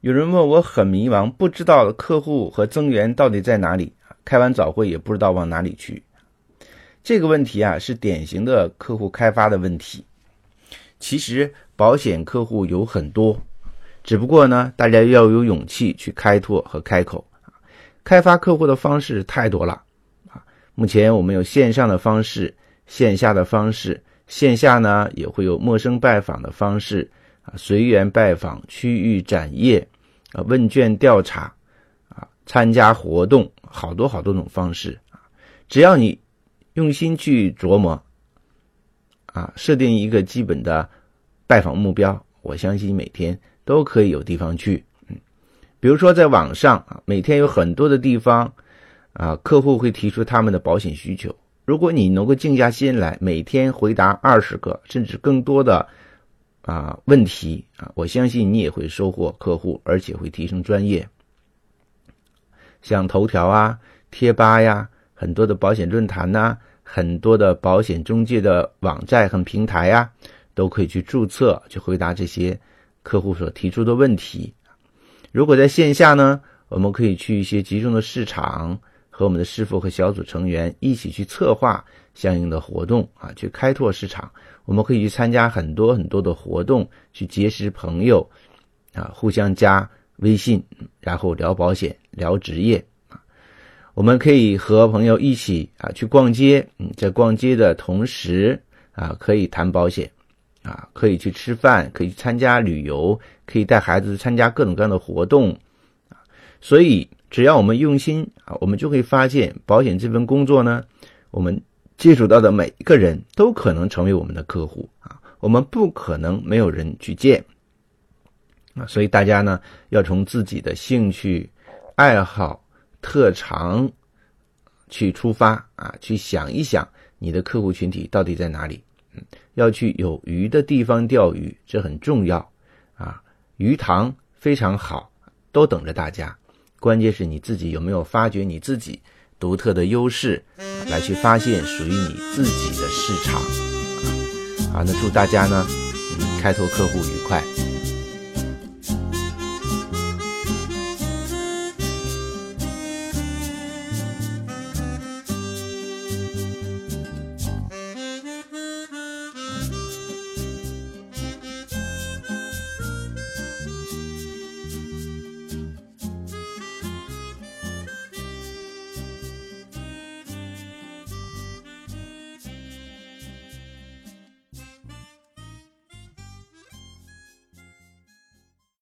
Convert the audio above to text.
有人问我很迷茫，不知道客户和增援到底在哪里，开完早会也不知道往哪里去。这个问题啊，是典型的客户开发的问题。其实保险客户有很多，只不过呢，大家要有勇气去开拓和开口。开发客户的方式太多了啊！目前我们有线上的方式，线下的方式，线下呢也会有陌生拜访的方式随缘拜访、区域展业啊、问卷调查啊、参加活动，好多好多种方式啊。只要你用心去琢磨啊，设定一个基本的拜访目标，我相信每天都可以有地方去。嗯比如说，在网上啊，每天有很多的地方，啊，客户会提出他们的保险需求。如果你能够静下心来，每天回答二十个甚至更多的啊问题啊，我相信你也会收获客户，而且会提升专业。像头条啊、贴吧呀、很多的保险论坛呐、很多的保险中介的网站和平台呀，都可以去注册，去回答这些客户所提出的问题。如果在线下呢，我们可以去一些集中的市场，和我们的师傅和小组成员一起去策划相应的活动啊，去开拓市场。我们可以去参加很多很多的活动，去结识朋友，啊，互相加微信，然后聊保险、聊职业啊。我们可以和朋友一起啊去逛街，嗯，在逛街的同时啊，可以谈保险。啊，可以去吃饭，可以参加旅游，可以带孩子参加各种各样的活动，啊，所以只要我们用心啊，我们就会发现保险这份工作呢，我们接触到的每一个人都可能成为我们的客户啊，我们不可能没有人去见啊，所以大家呢要从自己的兴趣、爱好、特长去出发啊，去想一想你的客户群体到底在哪里。嗯要去有鱼的地方钓鱼，这很重要啊！鱼塘非常好，都等着大家。关键是你自己有没有发掘你自己独特的优势，来去发现属于你自己的市场啊！好，那祝大家呢，开拓客户愉快。